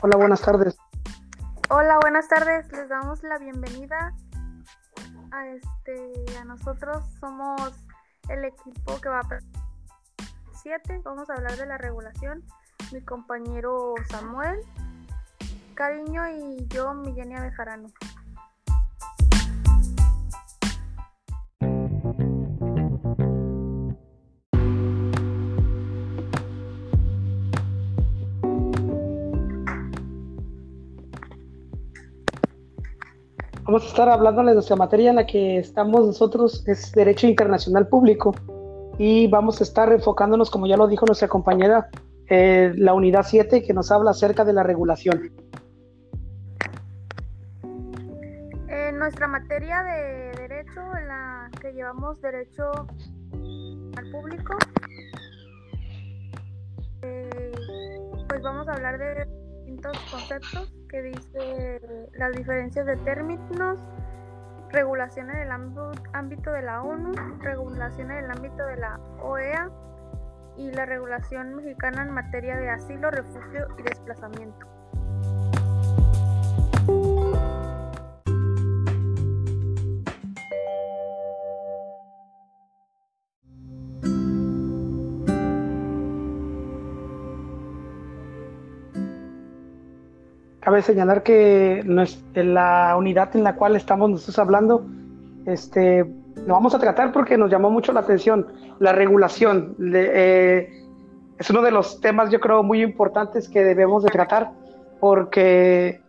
Hola, buenas tardes. Hola, buenas tardes. Les damos la bienvenida a este a nosotros somos el equipo que va a 7. Vamos a hablar de la regulación. Mi compañero Samuel, Cariño y yo, Millenia Bejarano. Vamos a estar hablándoles de nuestra materia en la que estamos nosotros, es Derecho Internacional Público, y vamos a estar enfocándonos, como ya lo dijo nuestra compañera, eh, la unidad 7, que nos habla acerca de la regulación. En nuestra materia de Derecho, en la que llevamos Derecho al Público, eh, pues vamos a hablar de conceptos que dice las diferencias de términos, regulación en el ámbito de la ONU, regulación en el ámbito de la OEA y la regulación mexicana en materia de asilo, refugio y desplazamiento. Cabe señalar que la unidad en la cual estamos nosotros hablando, este, lo vamos a tratar porque nos llamó mucho la atención la regulación. Eh, es uno de los temas, yo creo, muy importantes que debemos de tratar porque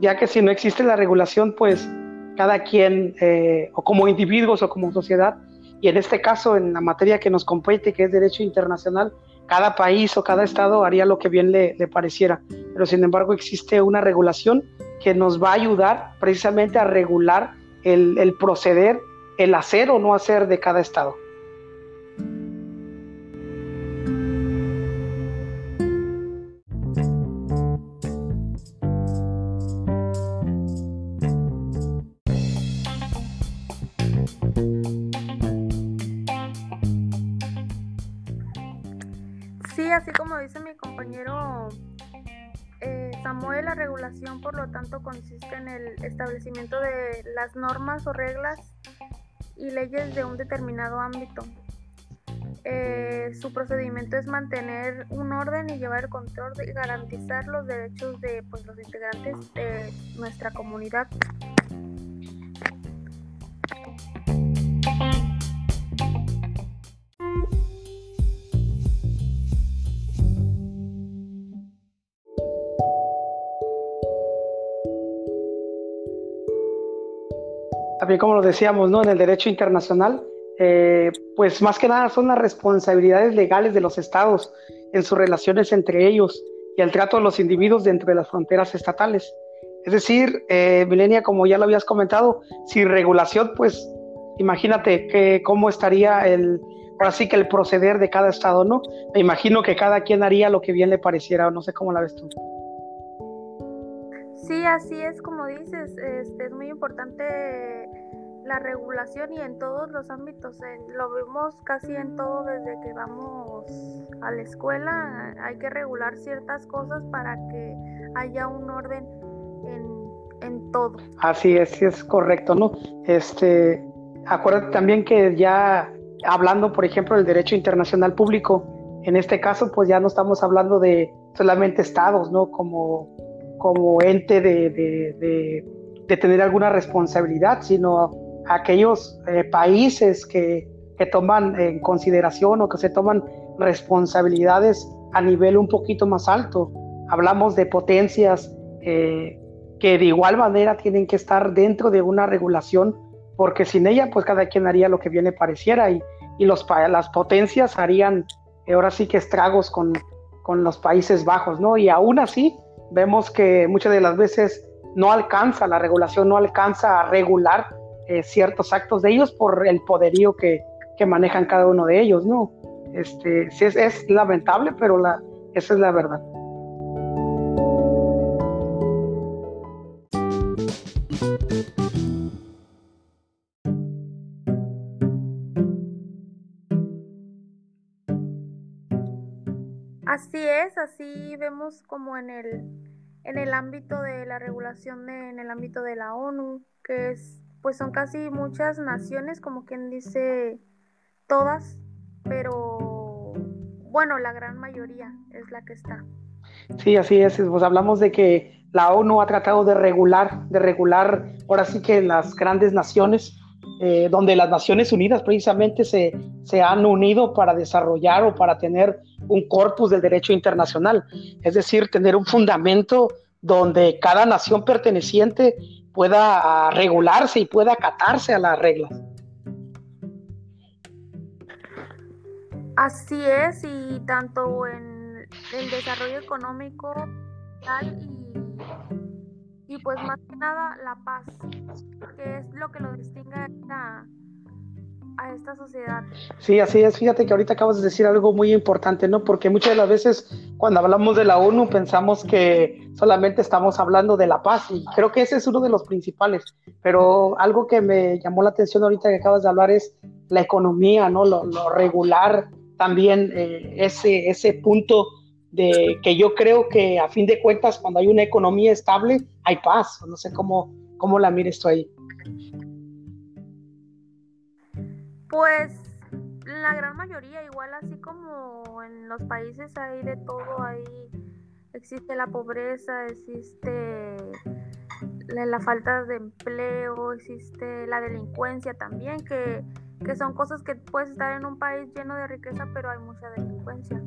ya que si no existe la regulación, pues cada quien, eh, o como individuos o como sociedad, y en este caso, en la materia que nos compete, que es derecho internacional, cada país o cada estado haría lo que bien le, pareciera. Pero sin embargo existe una regulación que nos va a ayudar precisamente a regular el, el proceder, el hacer o no hacer de cada estado. Así como dice mi compañero eh, Samuel, la regulación por lo tanto consiste en el establecimiento de las normas o reglas y leyes de un determinado ámbito. Eh, su procedimiento es mantener un orden y llevar el control y garantizar los derechos de pues, los integrantes de nuestra comunidad. También como lo decíamos, ¿no? En el derecho internacional, eh, pues más que nada son las responsabilidades legales de los estados en sus relaciones entre ellos y el trato de los individuos dentro de las fronteras estatales. Es decir, eh, Milenia, como ya lo habías comentado, sin regulación, pues imagínate que cómo estaría el, ahora sí que el proceder de cada estado, ¿no? Me imagino que cada quien haría lo que bien le pareciera, no sé cómo la ves tú. Sí, así es como dices, este, es muy importante la regulación y en todos los ámbitos, lo vemos casi en todo desde que vamos a la escuela, hay que regular ciertas cosas para que haya un orden en, en todo. Así es, es correcto, ¿no? Este, acuérdate también que ya hablando, por ejemplo, del derecho internacional público, en este caso, pues ya no estamos hablando de solamente estados, ¿no? Como como ente de, tener alguna responsabilidad, sino aquellos eh, países que, toman en consideración o que se toman responsabilidades a nivel un poquito más alto. Hablamos de potencias eh, que de igual manera tienen que estar dentro de una regulación, porque sin ella, pues cada quien haría lo que bien le pareciera y, y los, las potencias harían ahora sí que estragos con, con los Países Bajos, ¿no? Y aún así, vemos que muchas de las veces no alcanza, la regulación no alcanza a regular eh, ciertos actos de ellos por el poderío que, manejan cada uno de ellos, ¿no? Este, sí es, lamentable, pero la, esa es la verdad. Así es, así vemos como en el en el ámbito de la regulación en el ámbito de la ONU, que es, pues son casi muchas naciones, como quien dice todas, pero bueno, la gran mayoría es la que está. Sí, así es. Pues hablamos de que la ONU ha tratado de regular, de regular, ahora sí que las grandes naciones, eh, donde las Naciones Unidas precisamente se, se han unido para desarrollar o para tener un corpus del derecho internacional, es decir, tener un fundamento donde cada nación perteneciente pueda regularse y pueda acatarse a las reglas. Así es, y tanto en el desarrollo económico y, pues más que nada la paz, que es lo que lo distingue a esta sociedad. Sí, así es. Fíjate que ahorita acabas de decir algo muy importante, ¿no? Porque muchas de las veces cuando hablamos de la ONU pensamos que solamente estamos hablando de la paz y creo que ese es uno de los principales. Pero algo que me llamó la atención ahorita que acabas de hablar es la economía, ¿no? Lo, regular también, eh, ese, ese punto de que yo creo que a fin de cuentas cuando hay una economía estable hay paz. No sé cómo, cómo la mires tú ahí. Pues la gran mayoría, igual así como en los países hay de todo, ahí existe la pobreza, existe la, falta de empleo, existe la delincuencia también, que, que son cosas que puedes estar en un país lleno de riqueza, pero hay mucha delincuencia.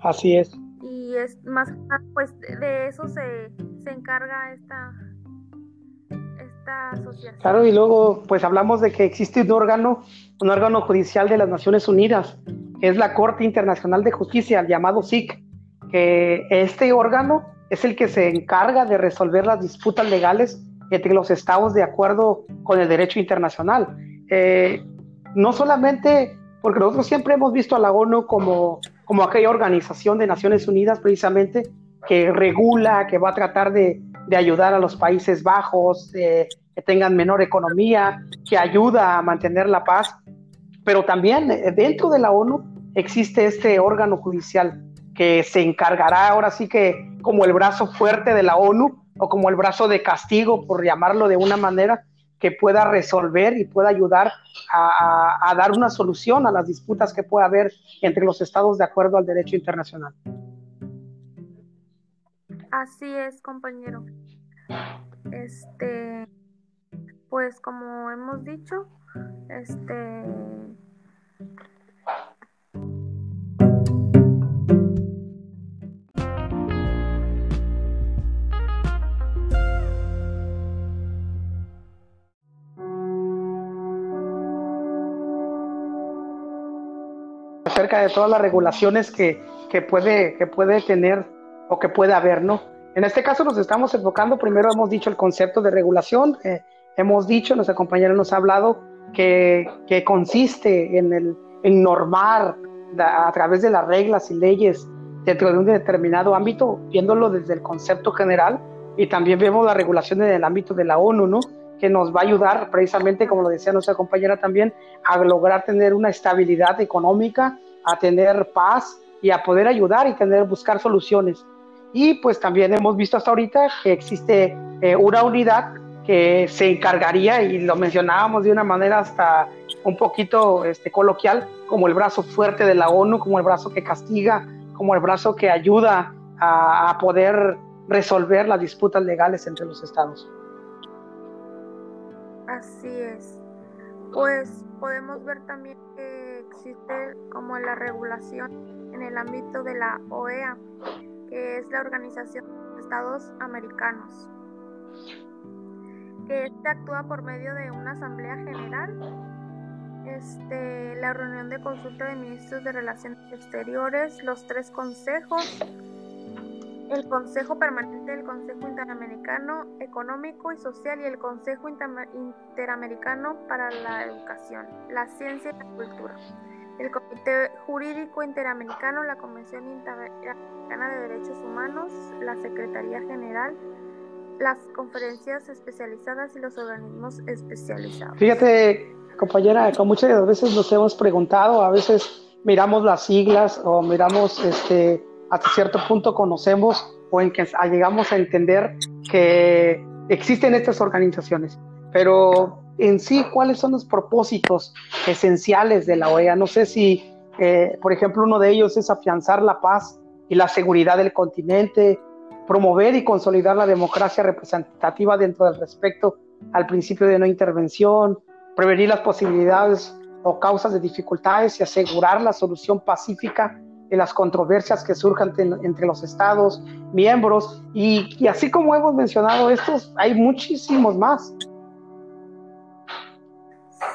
Así es. Y es más, pues de eso se, se encarga esta, Claro, y luego pues hablamos de que existe un órgano, un órgano judicial de las Naciones Unidas, que es la Corte Internacional de Justicia, llamado SIC, que este órgano es el que se encarga de resolver las disputas legales entre los estados de acuerdo con el derecho internacional. Eh, no solamente porque nosotros siempre hemos visto a la ONU como, como aquella organización de Naciones Unidas precisamente que regula, que va a tratar de, de ayudar a los Países Bajos, eh, que tengan menor economía, que ayuda a mantener la paz. Pero también eh, dentro de la ONU existe este órgano judicial que se encargará ahora sí que como el brazo fuerte de la ONU o como el brazo de castigo, por llamarlo de una manera, que pueda resolver y pueda ayudar a, a dar una solución a las disputas que pueda haber entre los estados de acuerdo al derecho internacional. Así es, compañero. Este, pues como hemos dicho, este acerca de todas las regulaciones que, que, puede, que puede tener o que puede haber, ¿no? En este caso nos estamos enfocando, primero hemos dicho el concepto de regulación, eh, hemos dicho, nuestra compañera nos ha hablado que, que consiste en, el, en normar a través de las reglas y leyes dentro de un determinado ámbito, viéndolo desde el concepto general, y también vemos la regulación en el ámbito de la ONU, ¿no? que nos va a ayudar precisamente, como lo decía nuestra compañera también, a lograr tener una estabilidad económica, a tener paz y a poder ayudar y tener buscar soluciones. Y pues también hemos visto hasta ahorita que existe eh, una unidad que se encargaría, y lo mencionábamos de una manera hasta un poquito este, coloquial, como el brazo fuerte de la ONU, como el brazo que castiga, como el brazo que ayuda a, a poder resolver las disputas legales entre los estados. Así es. Pues podemos ver también que existe como la regulación en el ámbito de la OEA, que es la Organización de Estados Americanos, que este actúa por medio de una asamblea general, este, la reunión de consulta de ministros de Relaciones Exteriores, los tres consejos, el Consejo Permanente del Consejo Interamericano Económico y Social y el Consejo Interamericano para la Educación, la Ciencia y la Cultura el Comité Jurídico Interamericano, la Convención Interamericana de Derechos Humanos, la Secretaría General, las conferencias especializadas y los organismos especializados. Fíjate, compañera, muchas veces nos hemos preguntado, a veces miramos las siglas o miramos, este, hasta cierto punto conocemos o en que llegamos a entender que existen estas organizaciones. Pero en sí, ¿cuáles son los propósitos esenciales de la OEA? No sé si, eh, por ejemplo, uno de ellos es afianzar la paz y la seguridad del continente, promover y consolidar la democracia representativa dentro del respeto al principio de no intervención, prevenir las posibilidades o causas de dificultades y asegurar la solución pacífica de las controversias que surjan entre los estados miembros y, así como hemos mencionado estos, hay muchísimos más.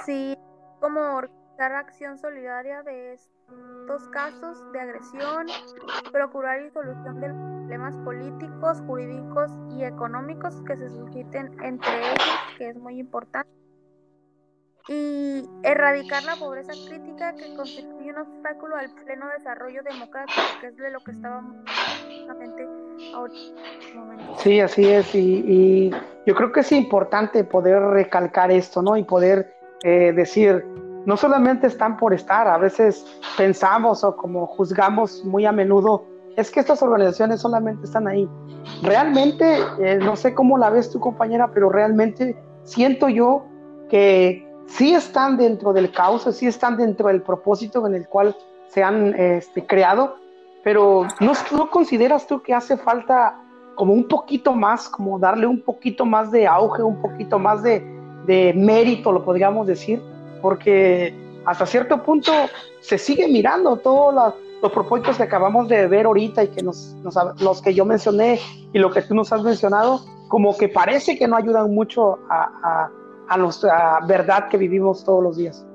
Sí, como organizar acción solidaria de estos casos de agresión, procurar y solución de problemas políticos, jurídicos y económicos que se susciten entre ellos, que es muy importante y erradicar la pobreza crítica que constituye un obstáculo al pleno desarrollo democrático, que es de lo que estábamos justamente ahorita. Sí, así es, y, yo creo que es importante poder recalcar esto, ¿no? Y poder eh, decir, no solamente están por estar, a veces pensamos o como juzgamos muy a menudo, es que estas organizaciones solamente están ahí. Realmente, eh, no sé cómo la ves tu compañera, pero realmente siento yo que sí están dentro del caos, sí están dentro del propósito en el cual se han este, creado, pero ¿no, ¿no, consideras tú que hace falta como un poquito más, como darle un poquito más de auge, un poquito más de, de mérito, lo podríamos decir? Porque hasta cierto punto se sigue mirando todos los propósitos que acabamos de ver ahorita y que nos, los que yo mencioné y lo que tú nos has mencionado, como que parece que no ayudan mucho a a nuestra verdad que vivimos todos los días.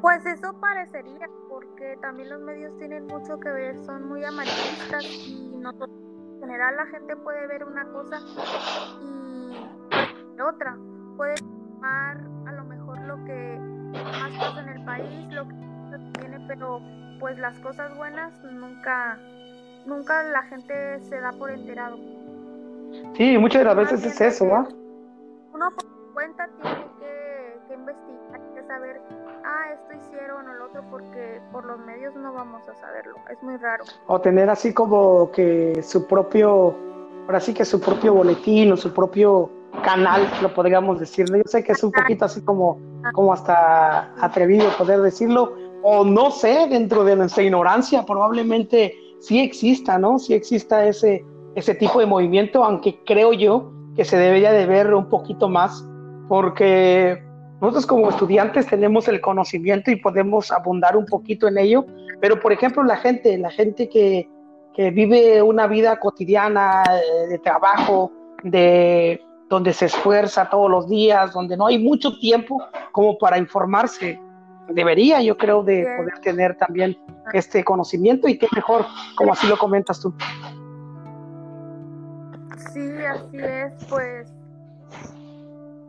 Pues eso parecería, porque también los medios tienen mucho que ver, son muy amarillistas y nosotros, en general la gente puede ver una cosa y otra. Puede tomar a lo mejor lo que más pasa en el país, lo que tiene, pero pues las cosas buenas nunca, nunca la gente se da por enterado. Sí, muchas de las veces es eso, ¿va? uno por cuenta tiene que, investigar, que saber, ah, esto hicieron o lo otro, porque por los medios no vamos a saberlo, es muy raro. O tener así como que su propio, ahora sí que su propio boletín o su propio canal, lo podríamos decir. Yo sé que es un poquito así como, como hasta atrevido poder decirlo, o no sé, dentro de nuestra ignorancia, probablemente sí exista, ¿no? Sí exista ese, ese tipo de movimiento, aunque creo yo que se debería de ver un poquito más, porque nosotros como estudiantes tenemos el conocimiento y podemos abundar un poquito en ello, pero por ejemplo la gente, la gente que, que vive una vida cotidiana eh, de trabajo, de donde se esfuerza todos los días, donde no hay mucho tiempo como para informarse, debería yo creo de poder tener también este conocimiento y qué mejor, como así lo comentas tú. Sí, así es, pues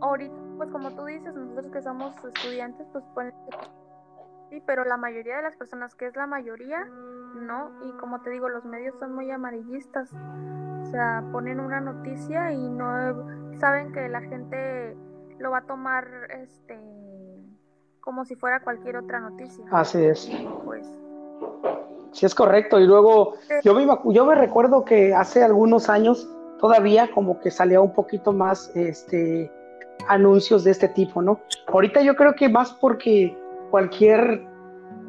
ahorita, pues como tú dices, nosotros que somos estudiantes, pues pueden sí, pero la mayoría de las personas, que es la mayoría, no, y como te digo, los medios son muy amarillistas, o sea, ponen una noticia y no saben que la gente lo va a tomar, este, como si fuera cualquier otra noticia. Así es. Pues Sí, es correcto. Y luego, yo me, yo me recuerdo que hace algunos años todavía como que salía un poquito más este, anuncios de este tipo, ¿no? Ahorita yo creo que más porque cualquier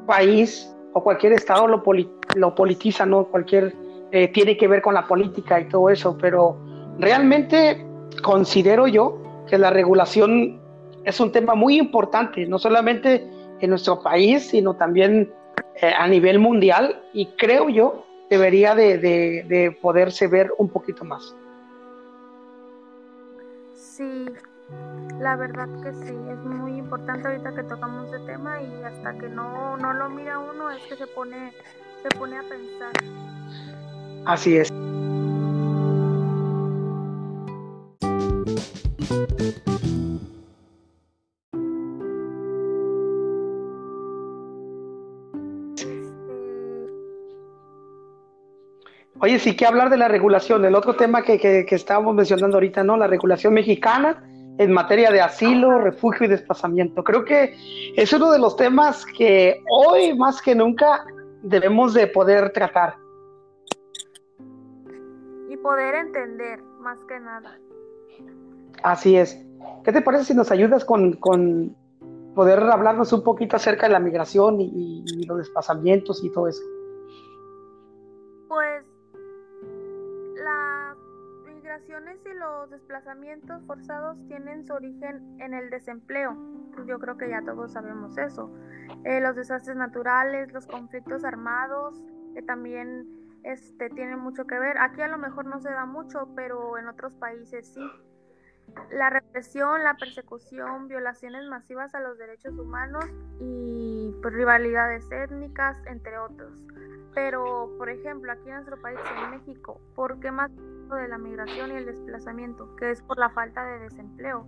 país o cualquier estado lo, lo politiza, ¿no? Cualquier eh, tiene que ver con la política y todo eso, pero realmente considero yo que la regulación es un tema muy importante, no solamente en nuestro país, sino también eh, a nivel mundial y creo yo debería de, de poderse ver un poquito más. Sí, la verdad que sí, es muy importante ahorita que tocamos ese tema y hasta que no, no lo mira uno es que se pone, se pone a pensar. Así es. Oye, sí que hablar de la regulación, el otro tema que, que, estábamos mencionando ahorita, ¿no? La regulación mexicana en materia de asilo, refugio y desplazamiento. Creo que es uno de los temas que hoy más que nunca debemos de poder tratar. poder entender, más que nada. Así es. ¿Qué te parece si nos ayudas con, con poder hablarnos un poquito acerca de la migración y, y los desplazamientos y todo eso? Pues migraciones y los desplazamientos forzados tienen su origen en el desempleo. Yo creo que ya todos sabemos eso. Eh, los desastres naturales, los conflictos armados, que también este, tienen mucho que ver. Aquí a lo mejor no se da mucho, pero en otros países sí. La represión, la persecución, violaciones masivas a los derechos humanos y pues, rivalidades étnicas, entre otros. Pero, por ejemplo, aquí en nuestro país, en México, ¿por qué más de la migración y el desplazamiento? Que es por la falta de desempleo.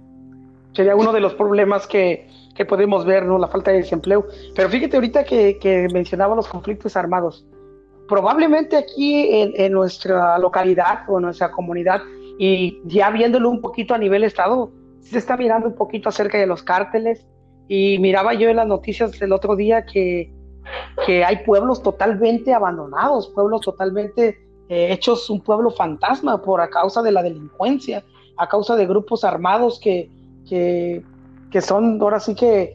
Sería uno de los problemas que, que podemos ver, ¿no? La falta de desempleo. Pero fíjate ahorita que, que mencionaba los conflictos armados. Probablemente aquí en, en nuestra localidad o en nuestra comunidad, y ya viéndolo un poquito a nivel estado, se está mirando un poquito acerca de los cárteles. Y miraba yo en las noticias el otro día que que hay pueblos totalmente abandonados, pueblos totalmente eh, hechos un pueblo fantasma por a causa de la delincuencia, a causa de grupos armados que, que, que son ahora sí que,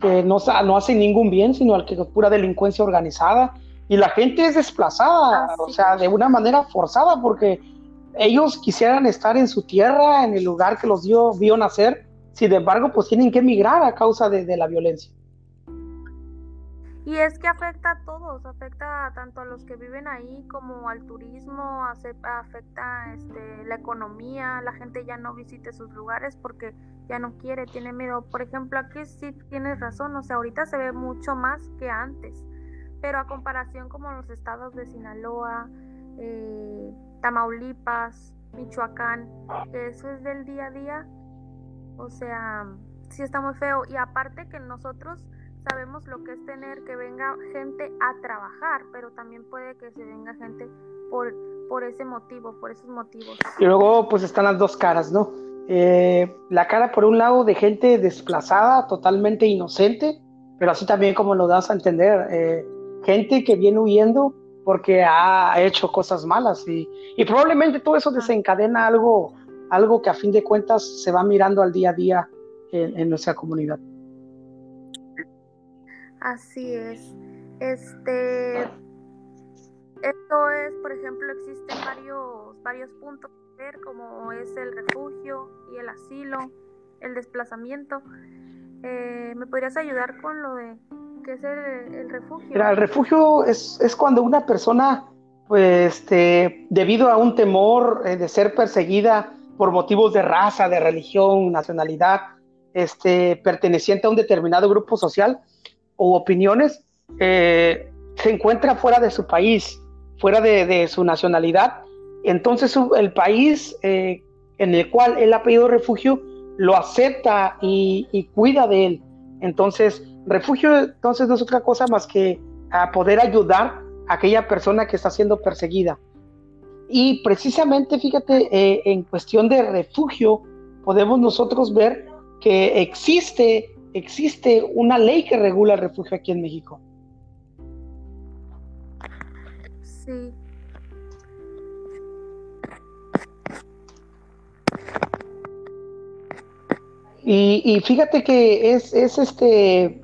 que no, no, hacen ningún bien, sino al que pura delincuencia organizada. Y la gente es desplazada, o sea, de una manera forzada, porque ellos quisieran estar en su tierra, en el lugar que los dio, vio nacer, sin embargo, pues tienen que emigrar a causa de, de la violencia. Y es que afecta a todos, afecta tanto a los que viven ahí como al turismo, afecta este, la economía, la gente ya no visite sus lugares porque ya no quiere, tiene miedo. Por ejemplo, aquí sí tienes razón, o sea, ahorita se ve mucho más que antes, pero a comparación como los estados de Sinaloa, eh, Tamaulipas, Michoacán, eso es del día a día, o sea, sí está muy feo. Y aparte que nosotros sabemos lo que es tener que venga gente a trabajar, pero también puede que se venga gente por, por ese motivo, por esos motivos. Y luego pues están las dos caras, ¿no? Eh, la cara por un lado de gente desplazada, totalmente inocente, pero así también como lo das a entender, eh, gente que viene huyendo porque ha hecho cosas malas y, y probablemente todo eso desencadena algo, algo que a fin de cuentas se va mirando al día a día en, en nuestra comunidad. Así es. Este, esto es, por ejemplo, existen varios, varios puntos ver, como es el refugio y el asilo, el desplazamiento. Eh, ¿Me podrías ayudar con lo de qué es el, refugio? Mira, el refugio es, es cuando una persona, pues, este, debido a un temor eh, de ser perseguida por motivos de raza, de religión, nacionalidad, este, perteneciente a un determinado grupo social, o opiniones, eh, se encuentra fuera de su país, fuera de, su nacionalidad. Entonces el país eh, en el cual él ha pedido refugio lo acepta y, cuida de él. Entonces, refugio entonces no es otra cosa más que a poder ayudar a aquella persona que está siendo perseguida. Y precisamente, fíjate, eh, en cuestión de refugio, podemos nosotros ver que existe existe una ley que regula el refugio aquí en México. Sí. Y, fíjate que es, es, este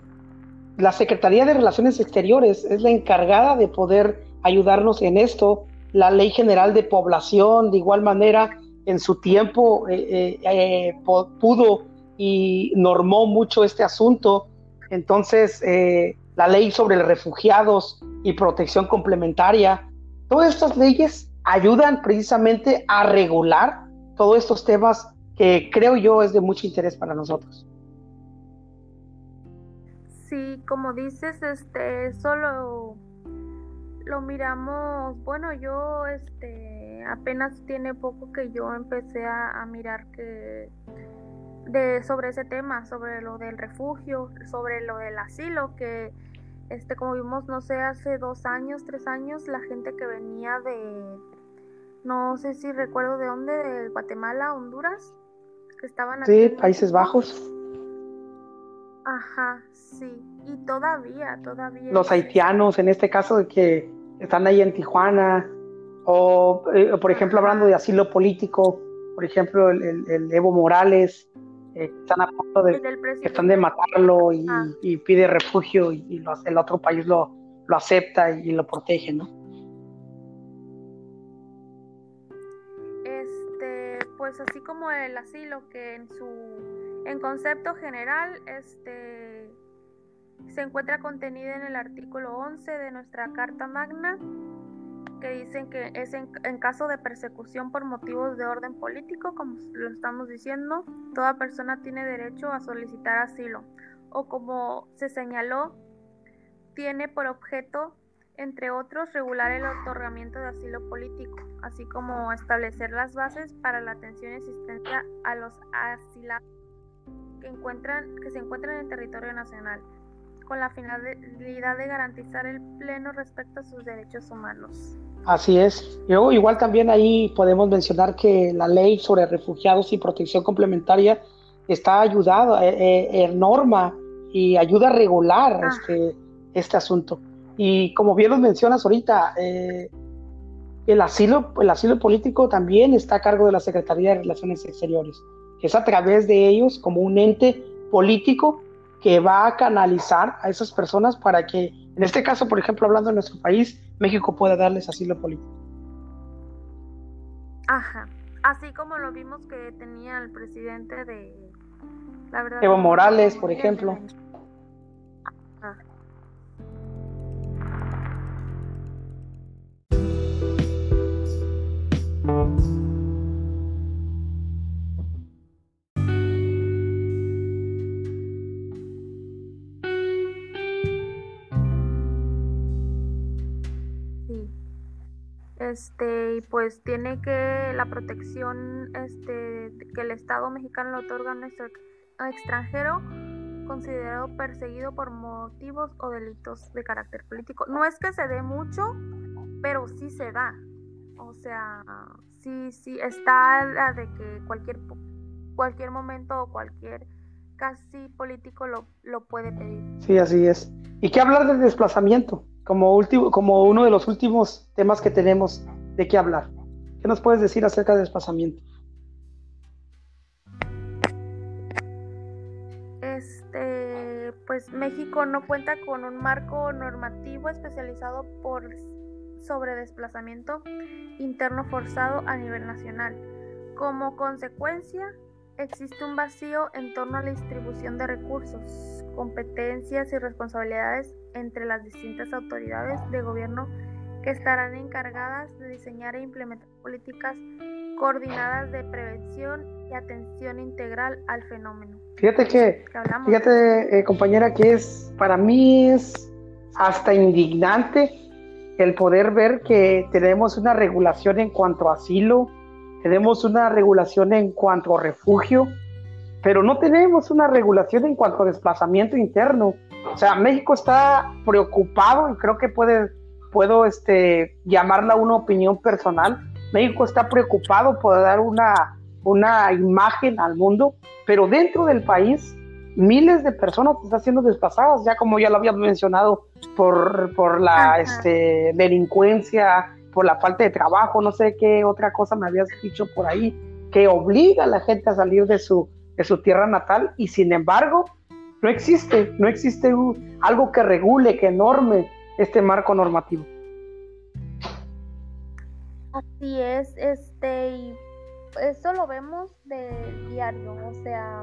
la Secretaría de Relaciones Exteriores es la encargada de poder ayudarnos en esto. La Ley General de Población, de igual manera, en su tiempo eh, eh, eh, pudo y normó mucho este asunto. Entonces, eh, la ley sobre refugiados y protección complementaria, todas estas leyes ayudan precisamente a regular todos estos temas que creo yo es de mucho interés para nosotros. Sí, como dices, este, solo lo miramos, bueno, yo, este, apenas tiene poco que yo empecé a mirar que de sobre ese tema, sobre lo del refugio, sobre lo del asilo, que este como vimos, no sé, hace dos años, tres años, la gente que venía de, no sé si recuerdo de dónde, de Guatemala, Honduras, que estaban aquí. Sí, Países Bajos. Ajá, sí, y todavía, todavía. Los haitianos, en este caso, que están ahí en Tijuana, O, eh, por ejemplo, hablando de asilo político, por ejemplo, el, Evo Morales, eh, están a punto de, están de matarlo y, ah. pide refugio y, el otro país lo, lo acepta y, lo protege, ¿no? Este, pues así como el asilo, que en su en concepto general, este se encuentra contenido en el artículo 11 de nuestra Carta Magna que dicen que es en, caso de persecución por motivos de orden político, como lo estamos diciendo, toda persona tiene derecho a solicitar asilo o como se señaló, tiene por objeto, entre otros, regular el otorgamiento de asilo político, así como establecer las bases para la atención y asistencia a los asilados que, encuentran, que se encuentran en territorio nacional con la finalidad de garantizar el pleno respeto a sus derechos humanos. Así es. Yo, igual también ahí podemos mencionar que la ley sobre refugiados y protección complementaria está ayudada, eh, eh, norma y ayuda a regular ah. este, este asunto. Y como bien lo mencionas ahorita, eh, el, asilo, el asilo político también está a cargo de la Secretaría de Relaciones Exteriores. Es a través de ellos como un ente político que va a canalizar a esas personas para que, en este caso, por ejemplo, hablando de nuestro país, México pueda darles asilo político. Ajá. Así como lo vimos que tenía el presidente de... La verdad, Evo Morales, por ejemplo. Este y pues tiene que la protección este que el Estado mexicano le otorga a nuestro extranjero considerado perseguido por motivos o delitos de carácter político. No es que se dé mucho, pero sí se da. O sea, sí, sí, está la de que cualquier, cualquier momento o cualquier casi político lo, lo puede pedir. Sí, así es. ¿Y qué hablar del desplazamiento? Como, último, como uno de los últimos temas que tenemos de qué hablar. ¿Qué nos puedes decir acerca del desplazamiento? Este, pues México no cuenta con un marco normativo especializado por sobre desplazamiento interno forzado a nivel nacional. Como consecuencia, existe un vacío en torno a la distribución de recursos, competencias y responsabilidades entre las distintas autoridades de gobierno que estarán encargadas de diseñar e implementar políticas coordinadas de prevención y atención integral al fenómeno. Fíjate que, fíjate eh, compañera, que es para mí es hasta indignante el poder ver que tenemos una regulación en cuanto a asilo, tenemos una regulación en cuanto a refugio, pero no tenemos una regulación en cuanto a desplazamiento interno. O sea, México está preocupado y creo que puede, puedo este, llamarla una opinión personal. México está preocupado por dar una, una imagen al mundo, pero dentro del país miles de personas están siendo desplazadas, ya como ya lo había mencionado, por, por la este, delincuencia, por la falta de trabajo, no sé qué otra cosa me habías dicho por ahí, que obliga a la gente a salir de su, de su tierra natal y sin embargo no existe, no existe algo que regule, que norme este marco normativo. Así es, este, y eso lo vemos de diario, o sea,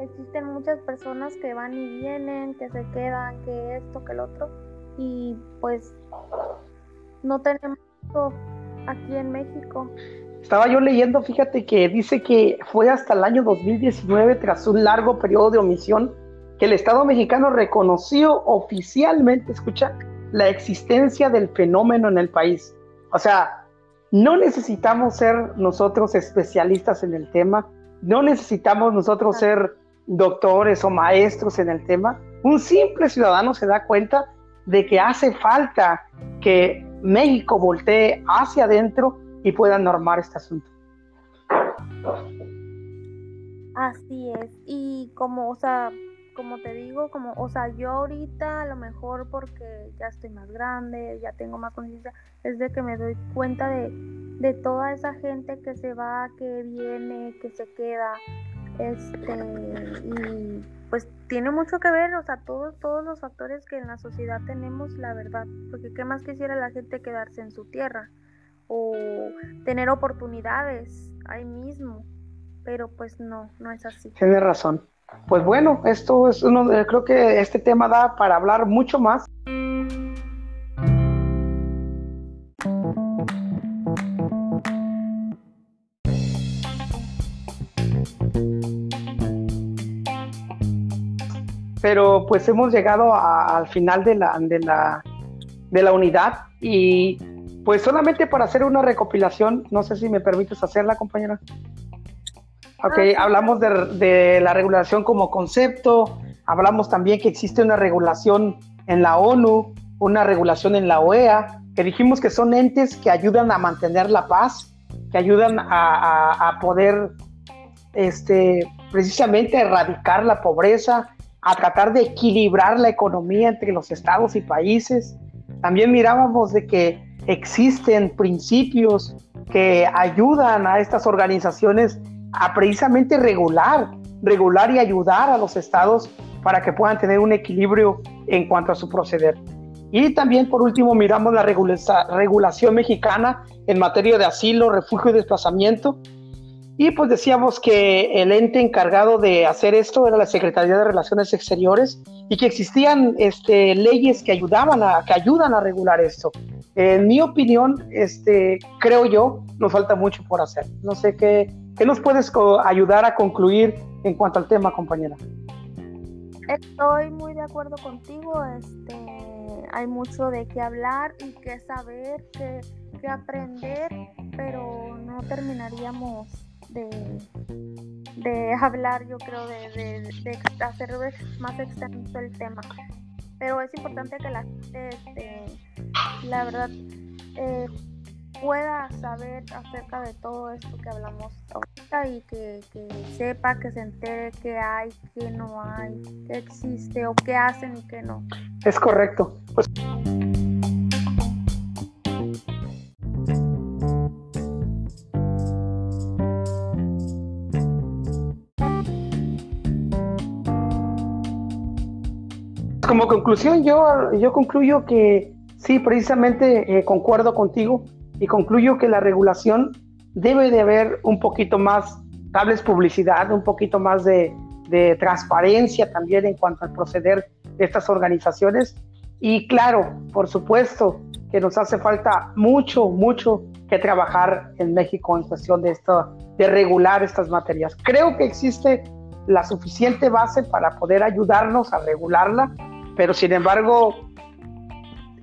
existen muchas personas que van y vienen, que se quedan, que esto, que el otro, y pues no tenemos aquí en México. Estaba yo leyendo, fíjate que dice que fue hasta el año 2019, tras un largo periodo de omisión, que el Estado mexicano reconoció oficialmente, escucha, la existencia del fenómeno en el país. O sea, no necesitamos ser nosotros especialistas en el tema, no necesitamos nosotros ser doctores o maestros en el tema. Un simple ciudadano se da cuenta de que hace falta que México voltee hacia adentro y puedan normar este asunto. Así es, y como, o sea, como te digo, como, o sea, yo ahorita a lo mejor porque ya estoy más grande, ya tengo más conciencia, es de que me doy cuenta de, de toda esa gente que se va, que viene, que se queda, este, y pues tiene mucho que ver, o sea, todos, todos los factores que en la sociedad tenemos, la verdad, porque qué más quisiera la gente quedarse en su tierra o tener oportunidades ahí mismo, pero pues no, no es así. Tienes razón. Pues bueno, esto es uno, creo que este tema da para hablar mucho más. Pero pues hemos llegado al final de la, de, la, de la unidad y pues solamente para hacer una recopilación, no sé si me permites hacerla, compañera. Ok, ah, hablamos de, la regulación como concepto, hablamos también que existe una regulación en la ONU, una regulación en la OEA, que dijimos que son entes que ayudan a mantener la paz, que ayudan a, poder este, precisamente erradicar la pobreza, a tratar de equilibrar la economía entre los estados y países. También mirábamos de que existen principios que ayudan a estas organizaciones a precisamente regular, regular y ayudar a los estados para que puedan tener un equilibrio en cuanto a su proceder. Y también, por último, miramos la regulación mexicana en materia de asilo, refugio y desplazamiento, y pues decíamos que el ente encargado de hacer esto era la Secretaría de Relaciones Exteriores y que existían este, leyes que ayudaban a, que ayudan a regular esto. En mi opinión, este, creo yo, nos falta mucho por hacer. No sé qué, qué nos puedes ayudar a concluir en cuanto al tema, compañera. Estoy muy de acuerdo contigo. Este, hay mucho de qué hablar y qué saber, qué, qué aprender, pero no terminaríamos de, hablar, yo creo, de, hacer más extenso el tema. Pero es importante que la gente, este, la verdad, eh, pueda saber acerca de todo esto que hablamos ahorita y que, que, sepa, que se entere qué hay, qué no hay, qué existe o qué hacen y qué no. Es correcto. Pues... Como conclusión, yo, yo concluyo que sí, precisamente eh, concuerdo contigo y concluyo que la regulación debe de haber un poquito más, tables publicidad, un poquito más de, de transparencia también en cuanto al proceder de estas organizaciones. Y claro, por supuesto que nos hace falta mucho, mucho que trabajar en México en cuestión de, esto, de regular estas materias. Creo que existe la suficiente base para poder ayudarnos a regularla pero sin embargo,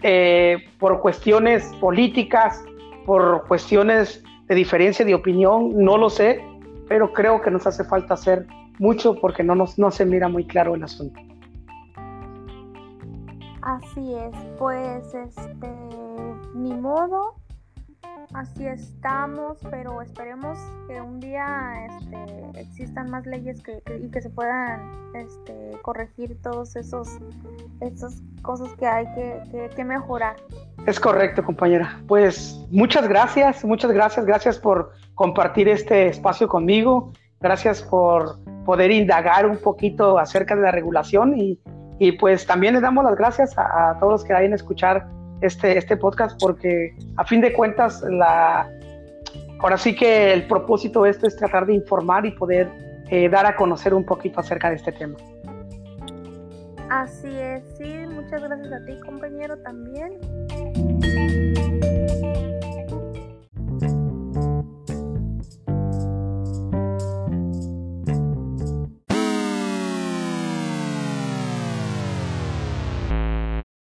eh, por cuestiones políticas, por cuestiones de diferencia de opinión, no lo sé, pero creo que nos hace falta hacer mucho porque no, nos, no se mira muy claro el asunto. Así es, pues este, ni modo, así estamos, pero esperemos que un día este, existan más leyes que, y que se puedan este, corregir todos esos esas cosas que hay que, mejorar. Es correcto, compañera. Pues muchas gracias, muchas gracias, gracias por compartir este espacio conmigo, gracias por poder indagar un poquito acerca de la regulación y, y pues también le damos las gracias a, a todos los que vayan a escuchar este, este podcast porque a fin de cuentas la, ahora sí que el propósito de esto es tratar de informar y poder eh, dar a conocer un poquito acerca de este tema. Así es, sí, muchas gracias a ti compañero también.